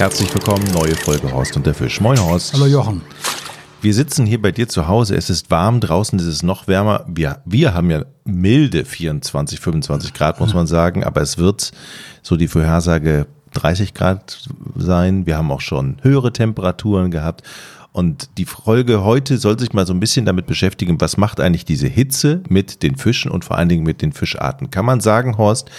Herzlich willkommen, neue Folge Horst und der Fisch. Moin Horst. Hallo Jochen. Wir sitzen hier bei dir zu Hause. Es ist warm, draußen ist es noch wärmer. Wir, wir haben ja milde 24, 25 Grad, muss man sagen, aber es wird so die Vorhersage 30 Grad sein. Wir haben auch schon höhere Temperaturen gehabt. Und die Folge heute soll sich mal so ein bisschen damit beschäftigen, was macht eigentlich diese Hitze mit den Fischen und vor allen Dingen mit den Fischarten. Kann man sagen, Horst,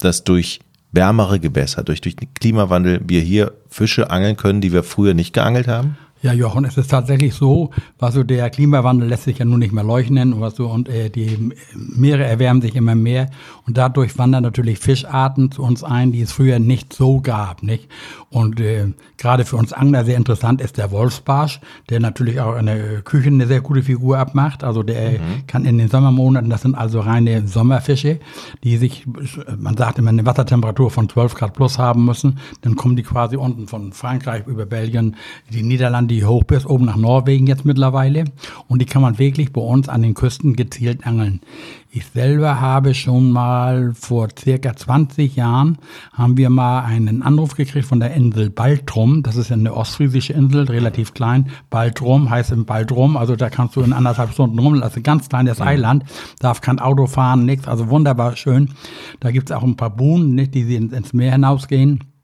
dass durch wärmere Gewässer, durch, durch den Klimawandel wir hier Fische angeln können, die wir früher nicht geangelt haben? Ja, Jochen, es ist tatsächlich so, was so der Klimawandel lässt sich ja nun nicht mehr leuchten was so, und äh, die Meere erwärmen sich immer mehr und dadurch wandern natürlich Fischarten zu uns ein, die es früher nicht so gab, nicht? Und äh, gerade für uns Angler sehr interessant ist der Wolfsbarsch, der natürlich auch in der Küche eine sehr gute Figur abmacht. Also der mhm. kann in den Sommermonaten, das sind also reine Sommerfische, die sich, man sagt immer, eine Wassertemperatur von 12 Grad plus haben müssen. Dann kommen die quasi unten von Frankreich über Belgien, die Niederlande, die hoch bis oben nach Norwegen jetzt mittlerweile. Und die kann man wirklich bei uns an den Küsten gezielt angeln. Ich selber habe schon mal vor circa 20 Jahren haben wir mal einen Anruf gekriegt von der Insel Baltrum. Das ist eine ostfriesische Insel, relativ klein. Baltrum heißt im Baltrum, also da kannst du in anderthalb Stunden rum. Das ist ein ganz kleines mhm. Eiland, darf kein Auto fahren, nichts. Also wunderbar schön. Da gibt es auch ein paar Buhnen, nicht, die ins Meer hinausgehen.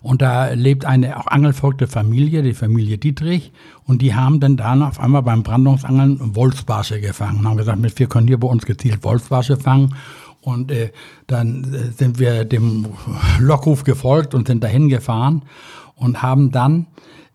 Und da lebt eine auch angelfolgte Familie, die Familie Dietrich. Und die haben dann dann auf einmal beim Brandungsangeln Wolfsbarsche gefangen. Haben gesagt, wir können hier bei uns gezielt Wolfsbarsche fangen. Und äh, dann äh, sind wir dem Lockruf gefolgt und sind dahin gefahren und haben dann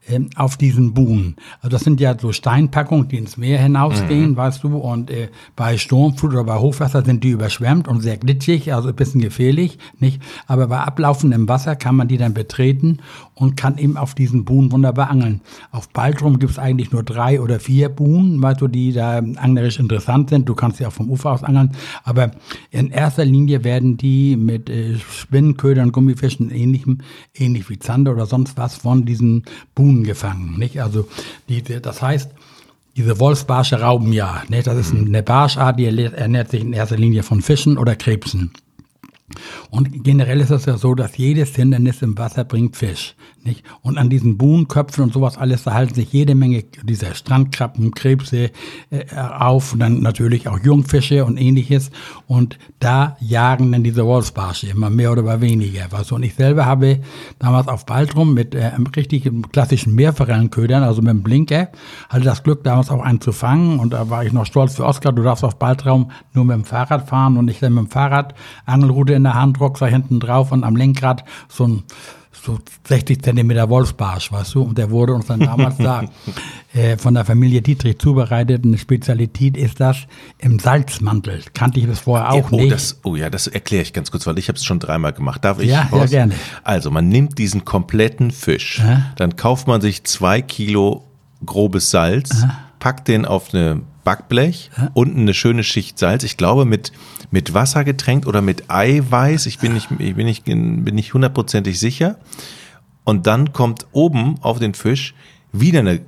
ähm, auf diesen Buhnen. Also das sind ja so Steinpackungen, die ins Meer hinausgehen, mhm. weißt du, und äh, bei Sturmflut oder bei Hochwasser sind die überschwemmt und sehr glitschig, also ein bisschen gefährlich, nicht? Aber bei ablaufendem Wasser kann man die dann betreten und kann eben auf diesen Buhnen wunderbar angeln. Auf Baltrum gibt es eigentlich nur drei oder vier Buhnen, weißt du, die da anglerisch interessant sind. Du kannst sie auch vom Ufer aus angeln, aber in erster Linie werden die mit äh, Spinnenködern, Gummifischen ähnlichem, ähnlich wie Zander oder sonst was von diesen Buhnen Huhn gefangen. Nicht? Also die, das heißt, diese Wolfsbarsche rauben ja. Nicht? Das ist eine Barschart, die ernährt sich in erster Linie von Fischen oder Krebsen. Und generell ist es ja so, dass jedes Hindernis im Wasser bringt Fisch. Nicht? Und an diesen Buhnköpfen und sowas alles, da halten sich jede Menge dieser Strandkrabben, Krebse äh, auf und dann natürlich auch Jungfische und ähnliches. Und da jagen dann diese Wolfsbarsche immer mehr oder weniger. Was. Und ich selber habe damals auf Baltrum mit äh, einem richtigen klassischen Meerforellenködern, also mit einem Blinker, hatte das Glück, damals auch einen zu fangen. Und da war ich noch stolz für Oskar, du darfst auf Baltrum nur mit dem Fahrrad fahren und ich dann mit dem Fahrrad Angelrute in der Hand, Rucksack hinten drauf und am Lenkrad so ein so 60 Zentimeter Wolfsbarsch, weißt du, und der wurde uns dann damals da äh, von der Familie Dietrich zubereitet. Eine Spezialität ist das im Salzmantel. Kannte ich das vorher auch oh, nicht. Das, oh ja, das erkläre ich ganz kurz, weil ich habe es schon dreimal gemacht. Darf ich? Ja, ja, gerne. Also, man nimmt diesen kompletten Fisch, Aha. dann kauft man sich zwei Kilo grobes Salz, Aha. packt den auf eine Backblech, Aha. unten eine schöne Schicht Salz. Ich glaube mit mit Wasser getränkt oder mit Eiweiß. Ich bin nicht, ich bin nicht, bin nicht hundertprozentig sicher. Und dann kommt oben auf den Fisch wieder eine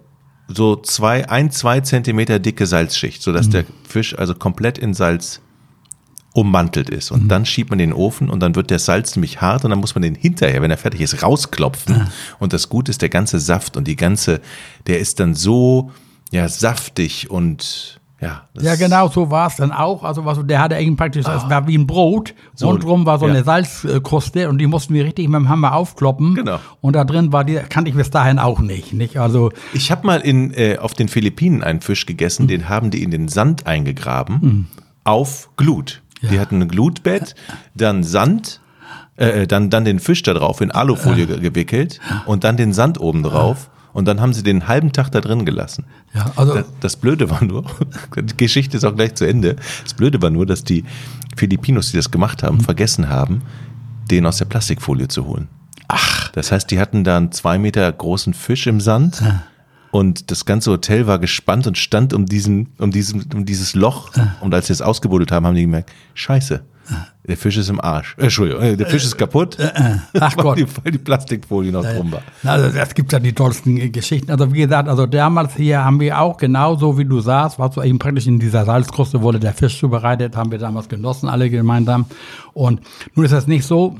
so zwei, ein, zwei Zentimeter dicke Salzschicht, sodass mhm. der Fisch also komplett in Salz ummantelt ist. Und mhm. dann schiebt man den Ofen und dann wird der Salz nämlich hart und dann muss man den hinterher, wenn er fertig ist, rausklopfen. Mhm. Und das Gute ist, der ganze Saft und die ganze, der ist dann so, ja, saftig und ja, ja, genau, so war es dann auch. Also was, der hatte eigentlich praktisch, es ah. war wie ein Brot. So, Rundrum war so ja. eine Salzkruste und die mussten wir richtig mit dem Hammer aufkloppen. Genau. Und da drin war die, kannte ich bis dahin auch nicht. nicht? Also ich habe mal in, äh, auf den Philippinen einen Fisch gegessen, mhm. den haben die in den Sand eingegraben, mhm. auf Glut. Ja. Die hatten ein Glutbett, dann Sand, äh, äh dann, dann den Fisch da drauf in Alufolie äh. gewickelt und dann den Sand oben drauf. Und dann haben sie den halben Tag da drin gelassen. Ja, also das, das Blöde war nur, die Geschichte ist auch gleich zu Ende. Das Blöde war nur, dass die Filipinos, die das gemacht haben, mhm. vergessen haben, den aus der Plastikfolie zu holen. Ach. Das heißt, die hatten da einen zwei Meter großen Fisch im Sand. Ja. Und das ganze Hotel war gespannt und stand um diesen, um diesen, um dieses Loch. Und als sie es ausgebuddelt haben, haben die gemerkt, Scheiße, der Fisch ist im Arsch. Äh, Entschuldigung, äh, der Fisch ist kaputt. Äh, äh, ach Gott. Die, weil die Plastikfolie noch drum war. Also es gibt ja die tollsten Geschichten. Also wie gesagt, also damals hier haben wir auch genauso wie du sagst, was so eben praktisch in dieser Salzkruste wurde der Fisch zubereitet, haben wir damals genossen, alle gemeinsam. Und nun ist das nicht so,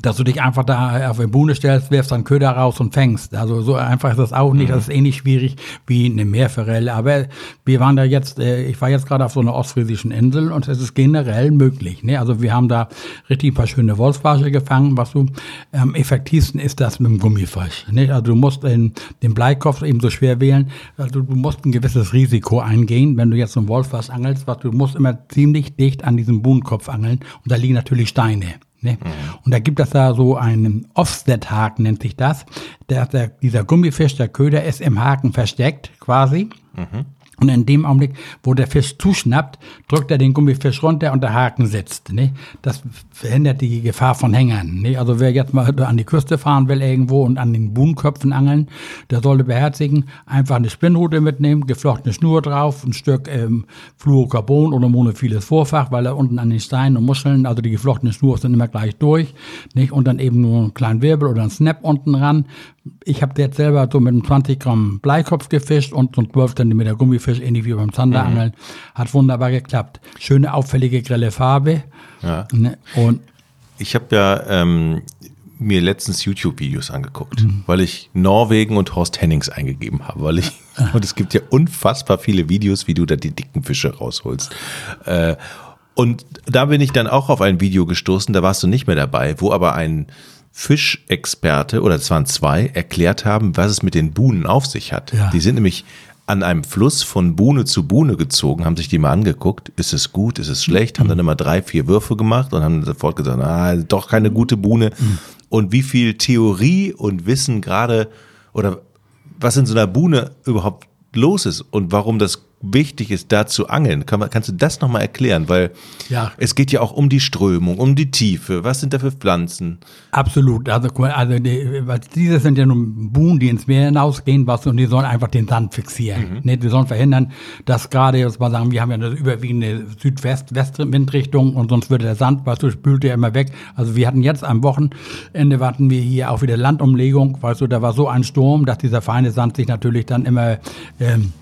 dass du dich einfach da auf eine Buhne stellst, wirfst dann Köder raus und fängst. Also so einfach ist das auch nicht. Das ist ähnlich schwierig wie eine Meerforelle. Aber wir waren da jetzt, äh, ich war jetzt gerade auf so einer ostfriesischen Insel und es ist generell möglich. Ne? Also wir haben da richtig ein paar schöne Wolfsbarsche gefangen. Was du am effektivsten ist das mit dem Gummifisch. Ne? Also du musst den, den Bleikopf eben so schwer wählen. Also du musst ein gewisses Risiko eingehen, wenn du jetzt so einen Wolfsbarsch angelst. Was du musst immer ziemlich dicht an diesem Buhnenkopf angeln und da liegen natürlich Steine. Ne? Mhm. Und da gibt es da so einen Offset-Haken, nennt sich das. Der, der, dieser Gummifisch, der Köder, ist im Haken versteckt quasi. Mhm. Und in dem Augenblick, wo der Fisch zuschnappt, drückt er den Gummifisch runter und der Haken sitzt. Ne? Das verhindert die Gefahr von Hängern. Ne? Also wer jetzt mal an die Küste fahren will irgendwo und an den Buhnköpfen angeln, der sollte beherzigen, einfach eine Spinnrute mitnehmen, geflochtene Schnur drauf, ein Stück ähm, Fluorocarbon oder monophiles Vorfach, weil er unten an den Steinen und Muscheln, also die geflochtene Schnur ist dann immer gleich durch. Nicht? Und dann eben nur einen kleinen Wirbel oder einen Snap unten ran. Ich habe jetzt selber so mit einem 20 Gramm Bleikopf gefischt und so ein 12 cm Gummifisch, ähnlich wie beim Zanderangeln. Mhm. Hat wunderbar geklappt. Schöne, auffällige, grelle Farbe. Ja. Ne? Und ich habe ja ähm, mir letztens YouTube-Videos angeguckt, mhm. weil ich Norwegen und Horst Hennings eingegeben habe, weil ich und es gibt ja unfassbar viele Videos, wie du da die dicken Fische rausholst. Äh, und da bin ich dann auch auf ein Video gestoßen, da warst du nicht mehr dabei, wo aber ein Fischexperte, oder es waren zwei, erklärt haben, was es mit den Buhnen auf sich hat. Ja. Die sind nämlich an einem Fluss von Buhne zu Buhne gezogen, haben sich die mal angeguckt, ist es gut, ist es schlecht, haben dann immer drei, vier Würfe gemacht und haben sofort gesagt, ah, doch keine gute Buhne. Mhm. Und wie viel Theorie und Wissen gerade oder was in so einer Buhne überhaupt los ist und warum das wichtig ist, da zu angeln. Kann man, kannst du das nochmal erklären? Weil ja. es geht ja auch um die Strömung, um die Tiefe. Was sind da für Pflanzen? Absolut. Also, also die, diese sind ja nun Buhnen, die ins Meer hinausgehen, was, und die sollen einfach den Sand fixieren. Mhm. Ne, die sollen verhindern, dass gerade, jetzt mal sagen, wir haben ja eine überwiegende Südwest-Windrichtung und sonst würde der Sand, weißt du, spült ja immer weg. Also wir hatten jetzt am Wochenende warten wir hier auch wieder Landumlegung, weißt du, da war so ein Sturm, dass dieser feine Sand sich natürlich dann immer ähm,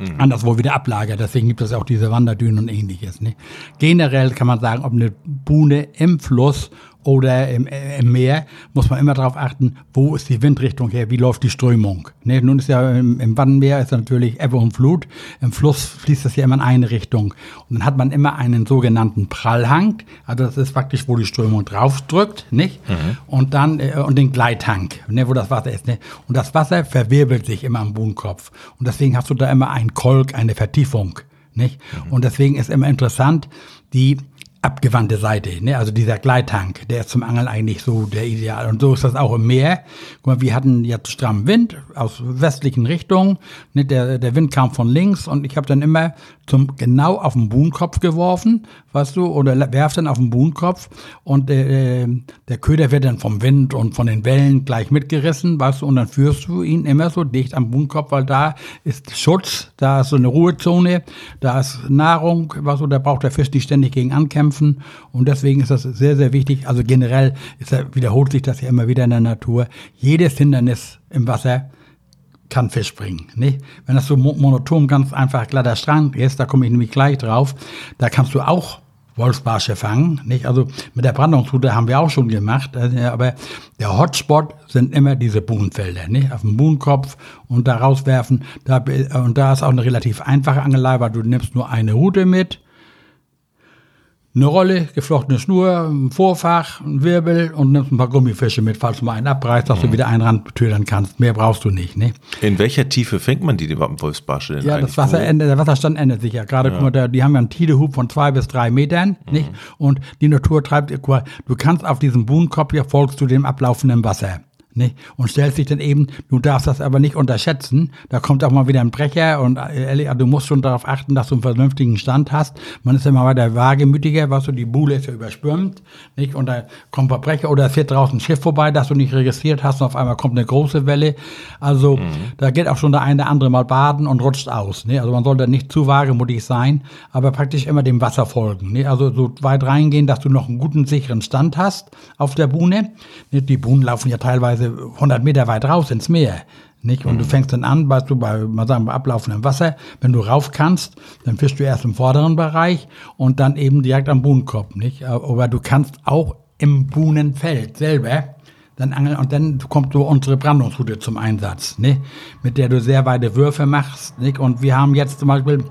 mhm. anderswo wieder ablagert. Deswegen gibt es auch diese Wanderdünen und ähnliches. Ne? Generell kann man sagen, ob eine Buhne im Fluss oder im, äh, im Meer muss man immer darauf achten, wo ist die Windrichtung her, wie läuft die Strömung. Ne? Nun ist ja im, im Wattenmeer ist natürlich Ebbe und Flut, im Fluss fließt das ja immer in eine Richtung. Und dann hat man immer einen sogenannten Prallhang, also das ist praktisch, wo die Strömung draufdrückt, nicht? Mhm. Und dann, äh, und den Gleithang, ne, wo das Wasser ist. Ne? Und das Wasser verwirbelt sich immer am Buhnkopf. Und deswegen hast du da immer einen Kolk, eine Vertiefung. Nicht? Mhm. Und deswegen ist immer interessant, die abgewandte Seite, ne? also dieser Gleithang, der ist zum Angeln eigentlich so der Ideal. Und so ist das auch im Meer. Guck mal, wir hatten jetzt strammen Wind aus westlichen Richtungen. Ne? Der, der Wind kam von links und ich habe dann immer zum genau auf den Buhnkopf geworfen, weißt du, oder werf dann auf den Buhnkopf und äh, der Köder wird dann vom Wind und von den Wellen gleich mitgerissen, weißt du, und dann führst du ihn immer so dicht am Buhnkopf, weil da ist Schutz, da ist so eine Ruhezone, da ist Nahrung, weißt du, da braucht der Fisch nicht ständig gegen ankämpfen und deswegen ist das sehr, sehr wichtig. Also generell ist, wiederholt sich das ja immer wieder in der Natur. Jedes Hindernis im Wasser kann Fisch bringen. Nicht? Wenn das so monoton ganz einfach glatter Strand ist, da komme ich nämlich gleich drauf, da kannst du auch Wolfsbarsche fangen. Nicht? Also mit der Brandungsroute haben wir auch schon gemacht, äh, aber der Hotspot sind immer diese Buhnfelder, nicht? auf dem Buhnkopf und da rauswerfen. Da, und da ist auch eine relativ einfache Angelei, weil du nimmst nur eine Route mit eine Rolle, geflochtene Schnur, ein Vorfach, ein Wirbel und nimmst ein paar Gummifische mit, falls du mal einen abreißt, dass mhm. du wieder einen rantödern kannst. Mehr brauchst du nicht. Ne? In welcher Tiefe fängt man die, die Wolfsbarsche denn Ja, das Wasser ändert, der Wasserstand ändert sich ja. Gerade, ja. guck mal, die haben ja einen Tidehub von zwei bis drei Metern, mhm. nicht? Und die Natur treibt, du kannst auf diesem Buhnenkopf ja folgst du dem ablaufenden Wasser. Nicht? Und stellt sich dann eben, du darfst das aber nicht unterschätzen, da kommt auch mal wieder ein Brecher und äh, ehrlich, also du musst schon darauf achten, dass du einen vernünftigen Stand hast. Man ist immer weiter wagemütiger, was du, die Buhle ist ja überschwemmt, nicht? Und da kommt ein Brecher oder es fährt draußen ein Schiff vorbei, das du nicht registriert hast und auf einmal kommt eine große Welle. Also mhm. da geht auch schon der eine oder andere mal baden und rutscht aus. Ne? Also man sollte nicht zu wagemutig sein, aber praktisch immer dem Wasser folgen. Ne? Also so weit reingehen, dass du noch einen guten, sicheren Stand hast auf der Buhne. Ne? Die Buhnen laufen ja teilweise teilweise 100 Meter weit raus ins Meer. Nicht? Und mhm. du fängst dann an, weißt du, bei, mal sagen, bei ablaufendem Wasser, wenn du rauf kannst, dann fischst du erst im vorderen Bereich und dann eben direkt am Buhnenkopf, nicht? Aber du kannst auch im Buhnenfeld selber dann angeln und dann kommt so unsere Brandungsroute zum Einsatz, ne? mit der du sehr weite Würfe machst. Ne? Und wir haben jetzt zum Beispiel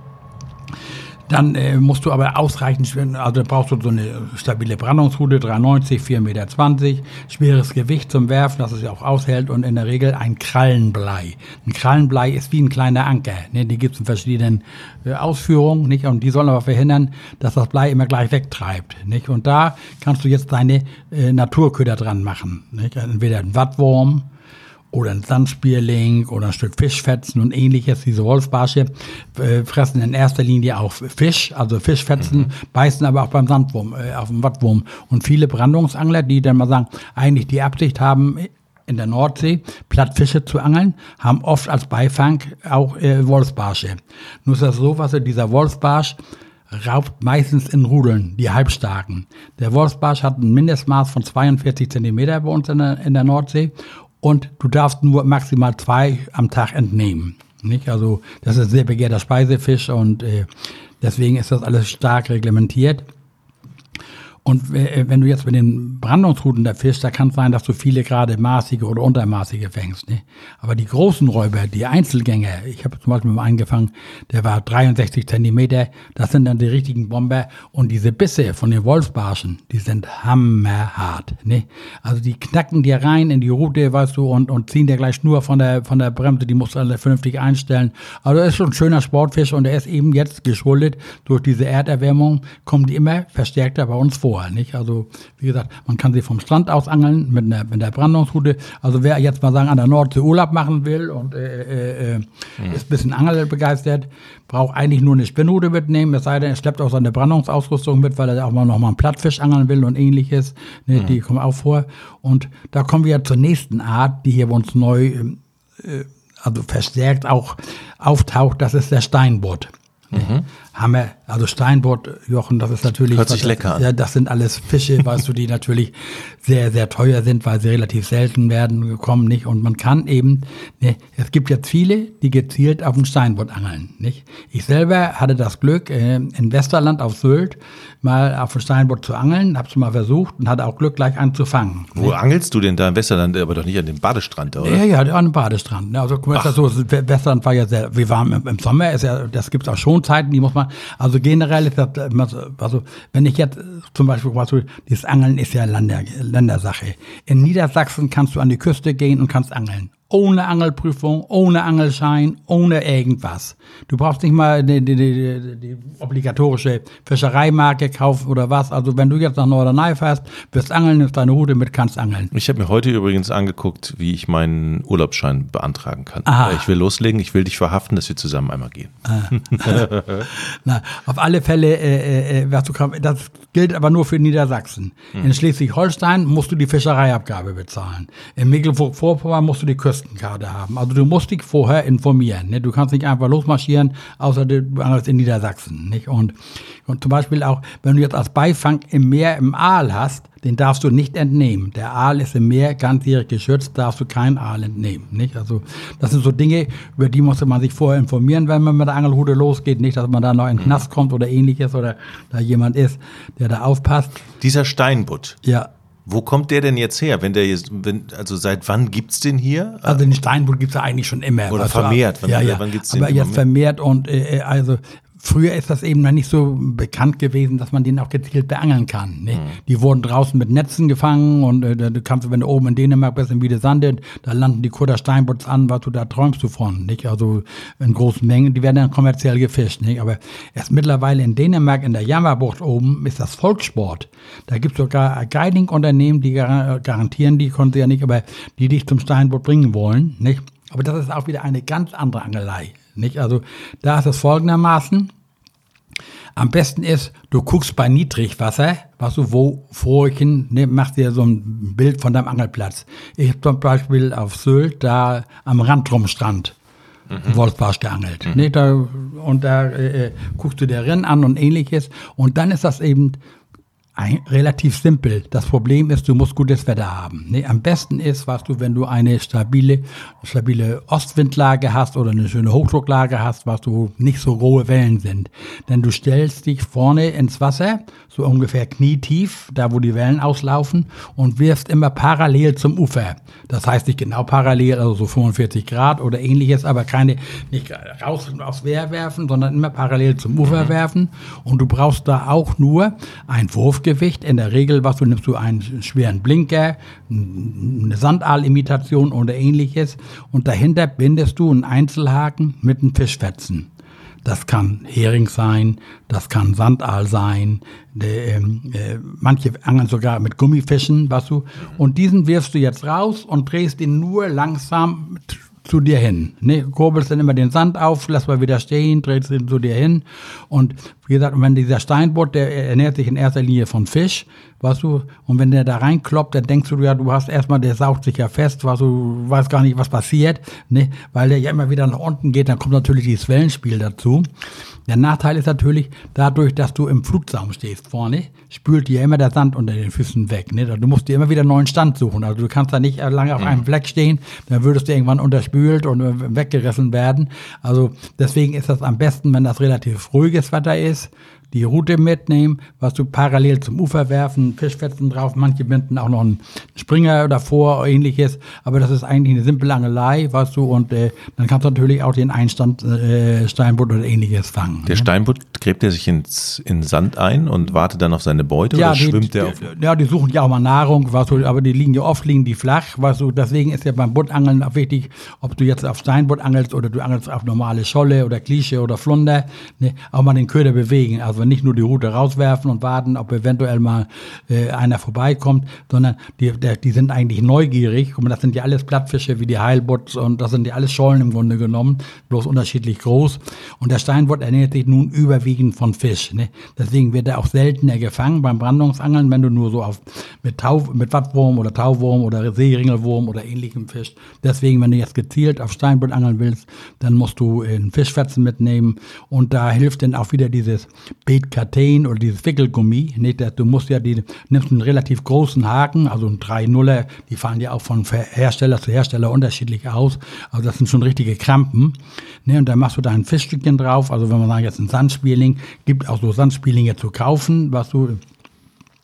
dann äh, musst du aber ausreichend, also brauchst du so eine stabile Brandungsroute, 390, 4,20 Meter, schweres Gewicht zum Werfen, dass es ja auch aushält und in der Regel ein Krallenblei. Ein Krallenblei ist wie ein kleiner Anker. Ne? Die gibt es in verschiedenen äh, Ausführungen, nicht? Und die sollen aber verhindern, dass das Blei immer gleich wegtreibt, nicht? Und da kannst du jetzt deine äh, Naturköder dran machen, nicht? Entweder ein Wattwurm, oder ein Sandspierling oder ein Stück Fischfetzen und ähnliches. Diese Wolfsbarsche äh, fressen in erster Linie auch Fisch, also Fischfetzen, mhm. beißen aber auch beim Sandwurm, äh, auf dem Wattwurm. Und viele Brandungsangler, die dann mal sagen, eigentlich die Absicht haben, in der Nordsee Plattfische zu angeln, haben oft als Beifang auch äh, Wolfsbarsche. Nur ist das so, was dieser Wolfsbarsch raubt meistens in Rudeln, die halbstarken. Der Wolfsbarsch hat ein Mindestmaß von 42 Zentimeter bei uns in der, in der Nordsee und du darfst nur maximal zwei am Tag entnehmen. Nicht? Also das ist sehr begehrter Speisefisch und äh, deswegen ist das alles stark reglementiert. Und äh, wenn du jetzt mit den Brandungsrouten da fischst, da kann es sein, dass du viele gerade maßige oder untermaßige fängst. Ne? Aber die großen Räuber, die Einzelgänger, ich habe zum Beispiel mal angefangen, der war 63 Zentimeter, das sind dann die richtigen Bomber. Und diese Bisse von den Wolfsbarschen, die sind hammerhart. Ne? Also die knacken dir rein in die Route, weißt du, und, und ziehen dir gleich nur von der, von der Bremse, die musst du alle vernünftig einstellen. Also das ist schon ein schöner Sportfisch und er ist eben jetzt geschuldet durch diese Erderwärmung, kommen die immer verstärkter bei uns vor. Dauer, nicht? Also, wie gesagt, man kann sie vom Strand aus angeln mit, einer, mit der Brandungsroute. Also, wer jetzt mal sagen, an der Nordsee Urlaub machen will und äh, äh, mhm. ist ein bisschen angelbegeistert, braucht eigentlich nur eine Spinnrute mitnehmen, es sei denn, er schleppt auch seine Brandungsausrüstung mit, weil er auch mal noch mal einen Plattfisch angeln will und ähnliches. Ne, mhm. Die kommen auch vor. Und da kommen wir zur nächsten Art, die hier bei uns neu, äh, also verstärkt auch auftaucht, das ist der Steinbutt. Mhm. Hammer, also Steinbutt, Jochen, das ist natürlich. Hört sich lecker an. Ja, das sind alles Fische, weißt du, die natürlich sehr, sehr teuer sind, weil sie relativ selten werden gekommen, nicht? Und man kann eben, ne, es gibt jetzt viele, die gezielt auf den Steinbutt angeln, nicht? Ich selber hatte das Glück, äh, in Westerland auf Sylt mal auf den Steinbutt zu angeln, hab's mal versucht und hatte auch Glück, gleich einen zu fangen. Wo nicht? angelst du denn da im Westerland, aber doch nicht an dem Badestrand, oder? Ja, ja, an dem Badestrand. Ne? Also, das so, Westerland war ja sehr, wir waren im, im Sommer, ist ja, das gibt's auch schon Zeiten, die muss man, also generell ist das, also, wenn ich jetzt zum Beispiel, also, dieses Angeln ist ja Länder, Ländersache. In Niedersachsen kannst du an die Küste gehen und kannst angeln ohne Angelprüfung, ohne Angelschein, ohne irgendwas. Du brauchst nicht mal die, die, die, die obligatorische Fischereimarke kaufen oder was. Also wenn du jetzt nach Norderney fährst, wirst angeln, nimmst deine Hute mit, kannst angeln. Ich habe mir heute übrigens angeguckt, wie ich meinen Urlaubsschein beantragen kann. Aha. Ich will loslegen, ich will dich verhaften, dass wir zusammen einmal gehen. Ah. Na, auf alle Fälle, äh, äh, äh das gilt aber nur für Niedersachsen. Hm. In Schleswig-Holstein musst du die Fischereiabgabe bezahlen. In Mecklenburg-Vorpommern musst du die Küste Küstenkarte haben. Also du musst dich vorher informieren. Ne? Du kannst nicht einfach losmarschieren, außer du angelst in Niedersachsen. Nicht? Und, und zum Beispiel auch, wenn du jetzt als Beifang im Meer im Aal hast, den darfst du nicht entnehmen. Der Aal ist im Meer ganzjährig geschützt, darfst du keinen Aal entnehmen. Nicht? Also das sind so Dinge, über die musste man sich vorher informieren, wenn man mit der Angelhude losgeht. Nicht, dass man da noch in den Knast kommt oder ähnliches oder da jemand ist, der da aufpasst. Dieser Steinbutt. Ja. Wo kommt der denn jetzt her? Wenn der jetzt, wenn, also seit wann gibt's den hier? Also den Steinbutt gibt's ja eigentlich schon immer. Oder vermehrt. Wann, ja, ja. Wann gibt's den Aber jetzt vermehrt und äh, also Früher ist das eben noch nicht so bekannt gewesen, dass man den auch gezielt beangeln kann. Ne? Mhm. Die wurden draußen mit Netzen gefangen und äh, du kannst, wenn du oben in Dänemark bist, in Wiedesande, da landen die Kutter Steinbutts an, was du da träumst du von. Nicht? Also in großen Mengen, die werden dann kommerziell gefischt. Nicht? Aber erst mittlerweile in Dänemark, in der Jammerbucht oben, ist das Volkssport. Da gibt es sogar Guiding-Unternehmen, die garantieren, die konnten sie ja nicht, aber die dich zum Steinbutt bringen wollen. Nicht? Aber das ist auch wieder eine ganz andere Angelei. Nicht? Also da ist es folgendermaßen. Am besten ist, du guckst bei Niedrigwasser, was du wo Furchen, ne, machst dir so ein Bild von deinem Angelplatz. Ich habe zum Beispiel auf Sylt da am Randrumstrand mhm. Wolfsbarsch geangelt. Mhm. Ne, da, und da äh, äh, guckst du dir Rennen an und ähnliches. Und dann ist das eben Ein, relativ simpel. Das Problem ist, du musst gutes Wetter haben. Nee, am besten ist, was du, wenn du eine stabile, stabile Ostwindlage hast oder eine schöne Hochdrucklage hast, was du nicht so rohe Wellen sind. Denn du stellst dich vorne ins Wasser, so ungefähr knietief, da wo die Wellen auslaufen, und wirfst immer parallel zum Ufer. Das heißt nicht genau parallel, also so 45 Grad oder ähnliches, aber keine, nicht raus aufs Wehr werfen, sondern immer parallel zum Ufer mhm. werfen. Und du brauchst da auch nur ein Wurfgerät Gewicht. In der Regel, was du nimmst, du einen schweren Blinker, eine Sandaalimitation oder ähnliches. Und dahinter bindest du einen Einzelhaken mit einem Fischfetzen. Das kann Hering sein, das kann Sandaal sein. De, ähm, äh, manche angeln sogar mit Gummifischen, was du. Und diesen wirfst du jetzt raus und drehst ihn nur langsam zu dir hin. Ne? Kurbelst dann immer den Sand auf, lass mal wieder stehen, drehst ihn zu dir hin. Und wie gesagt, wenn dieser Steinbutt, der ernährt sich in erster Linie von Fisch, weißt du, und wenn der da reinkloppt, dann denkst du ja, du hast erstmal, der saugt sich ja fest, weißt du, weißt gar nicht, was passiert, ne? weil der ja immer wieder nach unten geht, dann kommt natürlich dieses Wellenspiel dazu. Der Nachteil ist natürlich, dadurch, dass du im Flugsaum stehst vorne, spült dir immer der Sand unter den Füßen weg. Ne? Du musst dir immer wieder einen neuen Stand suchen. Also du kannst da nicht lange auf einem mhm. Fleck stehen, dann würdest du irgendwann unterspült und weggerissen werden. Also deswegen ist das am besten, wenn das relativ ruhiges Wetter ist die Route mitnehmen, was du parallel zum Ufer werfen, Fischfetzen drauf, manche binden auch noch einen Springer davor, ähnliches, aber das ist eigentlich eine simple Angelei, weißt du, und äh, dann kannst du natürlich auch den Einstand äh, Steinbutt oder ähnliches fangen. Der ne? Steinbutt gräbt er sich ins, in Sand ein und wartet dann auf seine Beute ja, oder die, schwimmt der auf? Ja, die suchen ja auch mal Nahrung, weißt du, aber die liegen ja oft liegen die flach, weißt du, deswegen ist ja beim Buttangeln auch wichtig, ob du jetzt auf Steinbutt angelst oder du angelst auf normale Scholle oder Klische oder Flunder, ne, auch mal den Köder bewegen, also nicht nur die Route rauswerfen und warten, ob eventuell mal äh, einer vorbeikommt, sondern die, der, die sind eigentlich neugierig. Guck mal, das sind ja alles Plattfische wie die Heilbutts und das sind ja alles Schollen im Grunde genommen, bloß unterschiedlich groß. Und der Steinbutt ernährt sich nun überwiegend von Fisch. Ne? Deswegen wird er auch seltener gefangen beim Brandungsangeln, wenn du nur so auf mit, Tau, mit Wattwurm oder Tauwurm oder Seeringelwurm oder ähnlichem fischst. Deswegen, wenn du jetzt gezielt auf Steinbutt angeln willst, dann musst du einen Fischfetzen mitnehmen und da hilft dann auch wieder dieses Beetkatein oder dieses Wickelgummi. Nicht? Du musst ja die, nimmst einen relativ großen Haken, also ein 3-0er, die fallen ja auch von Hersteller zu Hersteller unterschiedlich aus. Also das sind schon richtige Krampen. Ne? Und dann machst du da ein Fischstückchen drauf. Also wenn man sagt, jetzt ein Sandspieling, gibt auch so Sandspielinge zu kaufen, was du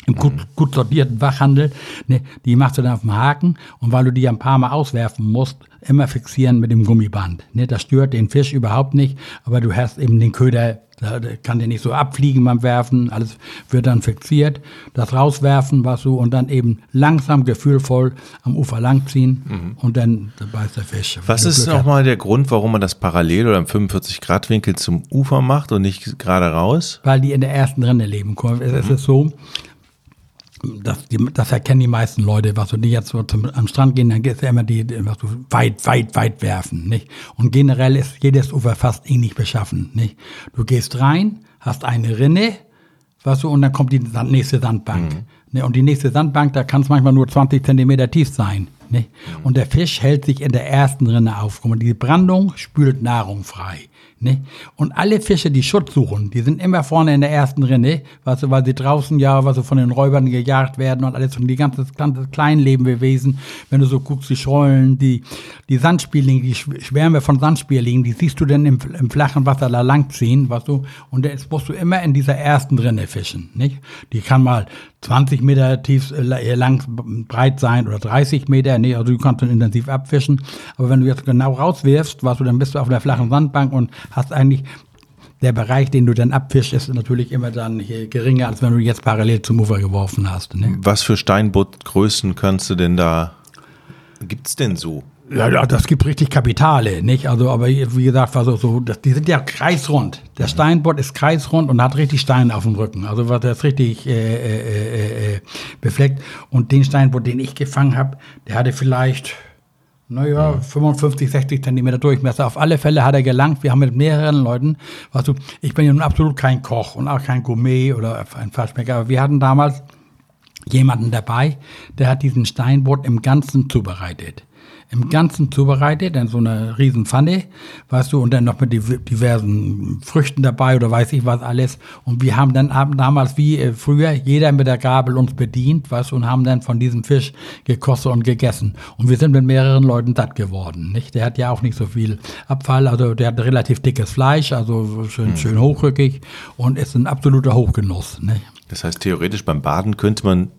im gut, gut sortierten Wachhandel, ne, die machst du dann auf dem Haken und weil du die ein paar Mal auswerfen musst, immer fixieren mit dem Gummiband. Ne, das stört den Fisch überhaupt nicht, aber du hast eben den Köder, da kann der nicht so abfliegen beim Werfen, alles wird dann fixiert, das rauswerfen, was du, und dann eben langsam, gefühlvoll am Ufer langziehen mhm. und dann beißt der Fisch. Was ist nochmal der Grund, warum man das parallel oder im 45-Grad-Winkel zum Ufer macht und nicht gerade raus? Weil die in der ersten Rinde leben. Es mhm. ist so, das, die, das erkennen die meisten Leute, was du die jetzt so zum, am Strand gehen, dann geht es ja immer die, was du weit, weit, weit werfen, nicht? Und generell ist jedes Ufer fast ähnlich beschaffen, nicht? Du gehst rein, hast eine Rinne, was du, und dann kommt die nächste Sandbank. Mhm. Ne? Und die nächste Sandbank, da kann es manchmal nur 20 Zentimeter tief sein. Nicht? Mhm. Und der Fisch hält sich in der ersten Rinne auf. Und die Brandung spült Nahrung frei. Ne? Und alle Fische, die Schutz suchen, die sind immer vorne in der ersten Rinne, weißt du, weil sie draußen ja, was von den Räubern gejagt werden und alles und die ganze, ganze kleinen Lebewesen, wenn du so guckst, die Schollen, die, die Sandspielinge, die Schwärme von Sandspierlingen, die siehst du dann im, im flachen Wasser da langziehen, weißt du, und jetzt musst du immer in dieser ersten Rinne fischen, nicht? Die kann mal 20 Meter tief, äh, lang, breit sein oder 30 Meter, nee, also du kannst dann intensiv abfischen, aber wenn du jetzt genau rauswirfst, weißt du, dann bist du auf der flachen Sandbank und hast eigentlich der Bereich, den du dann abfischst, ist natürlich immer dann geringer, als wenn du jetzt parallel zum Ufer geworfen hast. Ne? Was für Steinbuttgrößen kannst du denn da, gibt's denn so? Ja, ja, das gibt richtig Kapitale, nicht? Also, aber wie gesagt, also so, das, die sind ja kreisrund. Der Steinbutt ist kreisrund und hat richtig Steine auf dem Rücken. Also, was das richtig äh, äh, äh, äh, befleckt. Und den Steinbutt, den ich gefangen habe, der hatte vielleicht naja, 55, 60 Zentimeter Durchmesser. Auf alle Fälle hat er gelangt. Wir haben mit mehreren Leuten, weißt du, ich bin ja nun absolut kein Koch und auch kein Gourmet oder ein Faschmecker, aber wir hatten damals jemanden dabei, der hat diesen Steinbutt im Ganzen zubereitet im Ganzen zubereitet, in so einer riesen Pfanne, weißt du, und dann noch mit diversen Früchten dabei oder weiß ich was alles. Und wir haben dann damals wie äh, früher jeder mit der Gabel uns bedient, weißt du, und haben dann von diesem Fisch gekostet und gegessen. Und wir sind mit mehreren Leuten satt geworden, nicht? Der hat ja auch nicht so viel Abfall, also der hat relativ dickes Fleisch, also schön, mhm. schön hochrückig und ist ein absoluter Hochgenuss, nicht? Das heißt, theoretisch beim Baden könnte man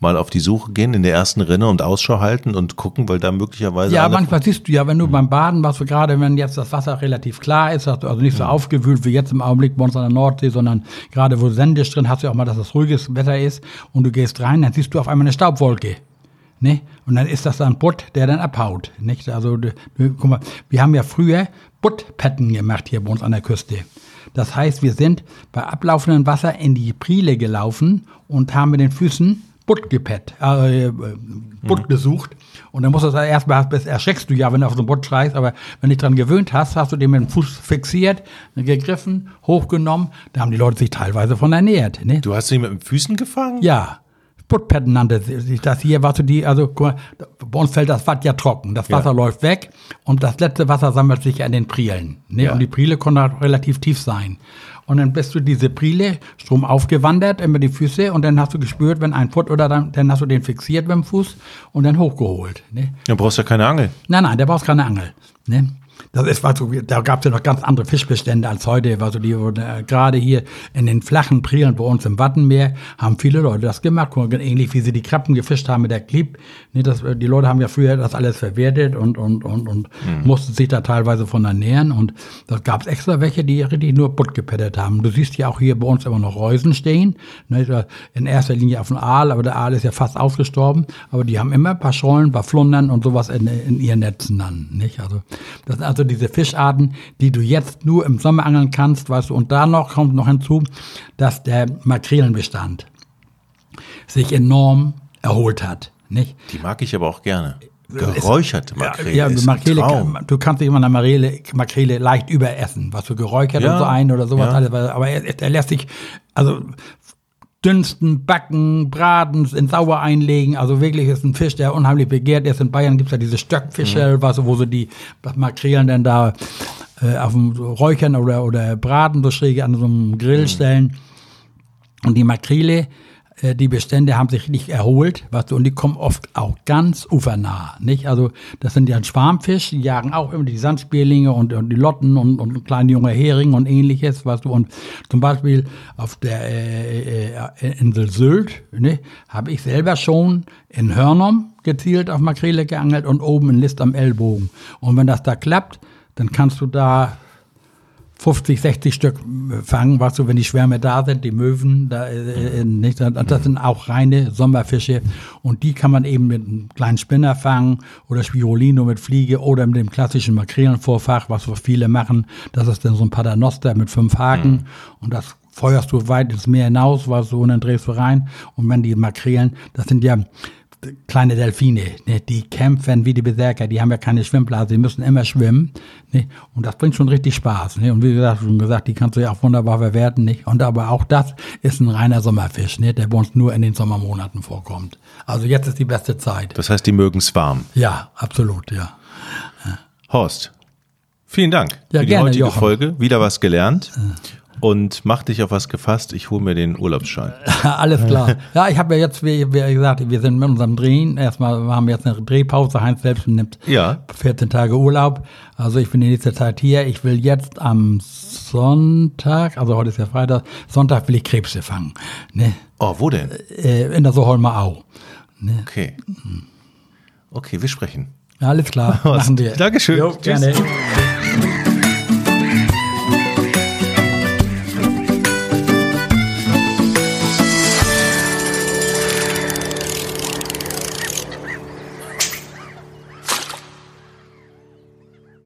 mal auf die Suche gehen in der ersten Rinne und Ausschau halten und gucken, weil da möglicherweise. Ja, manchmal siehst du ja, wenn du beim Baden, was gerade, wenn jetzt das Wasser relativ klar ist, also nicht so mhm. aufgewühlt wie jetzt im Augenblick bei uns an der Nordsee, sondern gerade wo Sendisch drin, hast du auch mal, dass das ruhiges Wetter ist und du gehst rein, dann siehst du auf einmal eine Staubwolke. Ne? Und dann ist das dann Butt, der dann abhaut. Nicht? Also, guck mal, wir haben ja früher Buttpetten gemacht hier bei uns an der Küste. Das heißt, wir sind bei ablaufendem Wasser in die Priele gelaufen und haben mit den Füßen Butt gepet, äh, äh, Butt mhm. gesucht. Und dann musst du das erstmal, erschreckst du ja, wenn du auf so ein Butt schreist, aber wenn du dich dran gewöhnt hast, hast du den mit dem Fuß fixiert, gegriffen, hochgenommen, da haben die Leute sich teilweise von ernährt. Ne? Du hast dich mit den Füßen gefangen? Ja. Puttpatten nannte sich das hier, was du die, also bei uns fällt das Watt ja trocken. Das Wasser ja. läuft weg und das letzte Wasser sammelt sich an den Prielen. Ne? Ja. Und die Priele konnte halt relativ tief sein. Und dann bist du diese Priele Strom aufgewandert, immer die Füße, und dann hast du gespürt, wenn ein Put oder dann, dann hast du den fixiert dem Fuß und dann hochgeholt. Ne? Dann brauchst du ja keine Angel. Nein, nein, der brauchst keine Angel. Ne? Das ist, was so, da gab es ja noch ganz andere Fischbestände als heute. Also die äh, gerade hier in den flachen Prielen bei uns im Wattenmeer haben viele Leute das gemacht. Ähnlich wie sie die Krabben gefischt haben mit der Klieb. Nee, das, die Leute haben ja früher das alles verwertet und, und, und, und mhm. mussten sich da teilweise von ernähren. Und da gab es extra welche, die richtig nur Butt gepettet haben. Du siehst ja auch hier bei uns immer noch Reusen stehen. Ne, in erster Linie auf dem Aal, aber der Aal ist ja fast ausgestorben. Aber die haben immer ein paar Schollen, ein paar Flundern und sowas in, in ihren Netzen dann. Nicht? Also, das, also diese Fischarten, die du jetzt nur im Sommer angeln kannst, weißt du, und da noch kommt noch hinzu, dass der Makrelenbestand sich enorm erholt hat. Nicht? Die mag ich aber auch gerne. Geräucherte Makrele. Ja, ja Makrele, du kannst dich immer eine Makrele, Makrele leicht überessen, was du geräuchert ja, und so ein oder sowas. Ja. Alles, aber er, er, lässt sich, also dünsten, backen, braten, in sauer einlegen. Also wirklich ist ein Fisch, der unheimlich begehrt ist. In Bayern gibt's ja diese Stöckfische, mhm. was, wo sie die Makrelen dann da äh, auf dem Räuchern oder, oder braten, so schräg an so einem Grill mhm. stellen. Und die Makrele, die Bestände haben sich nicht erholt, weißt du, und die kommen oft auch ganz ufernah, nicht? Also, das sind ja ein Schwarmfisch, die jagen auch immer die Sandspierlinge und, und die Lotten und, und kleine junge Heringe und ähnliches, weißt du, und zum Beispiel auf der äh, äh, Insel Sylt, ne, habe ich selber schon in Hörnum gezielt auf Makrele geangelt und oben in List am Ellbogen. Und wenn das da klappt, dann kannst du da 50, 60 Stück fangen, was so, wenn die Schwärme da sind, die Möwen, da, äh, äh nicht, das sind auch reine Sommerfische. Und die kann man eben mit einem kleinen Spinner fangen oder Spirulino mit Fliege oder mit dem klassischen Makrelenvorfach, was so viele machen. Das ist dann so ein Paternoster mit fünf Haken. Mhm. und das feuerst du weit ins Meer hinaus, was so, und dann drehst du rein. Und wenn die Makrelen, das sind ja kleine Delfine, ne, die kämpfen wie die Berserker, die haben ja keine Schwimmblase, die müssen immer schwimmen. Ne, und das bringt schon richtig Spaß. Ne, und wie gesagt, schon gesagt, die kannst du ja auch wunderbar verwerten. Nicht? Und aber auch das ist ein reiner Sommerfisch, ne, der bei uns nur in den Sommermonaten vorkommt. Also jetzt ist die beste Zeit. Das heißt, die mögen es warm. Ja, absolut, ja. Horst, vielen Dank ja, für die gerne, heutige Jochen. Folge. Wieder was gelernt und mach dich auf was gefasst. Ich hole mir den Urlaubsschein. Alles klar. Ja, ich habe ja jetzt, wie, wie, gesagt, wir sind mit unserem Drehen. Erstmal haben wir jetzt eine Drehpause. Heinz selbst nimmt ja. 14 Tage Urlaub. Also ich bin die nächste Zeit hier. Ich will jetzt am Sonntag, also heute ist ja Freitag, Sonntag will ich Krebse fangen. Ne? Oh, wo denn? Äh, in der Soholmer Au. Ne? Okay. Okay, wir sprechen. Ja, alles klar. Machen wir. Dankeschön. Jo, gerne.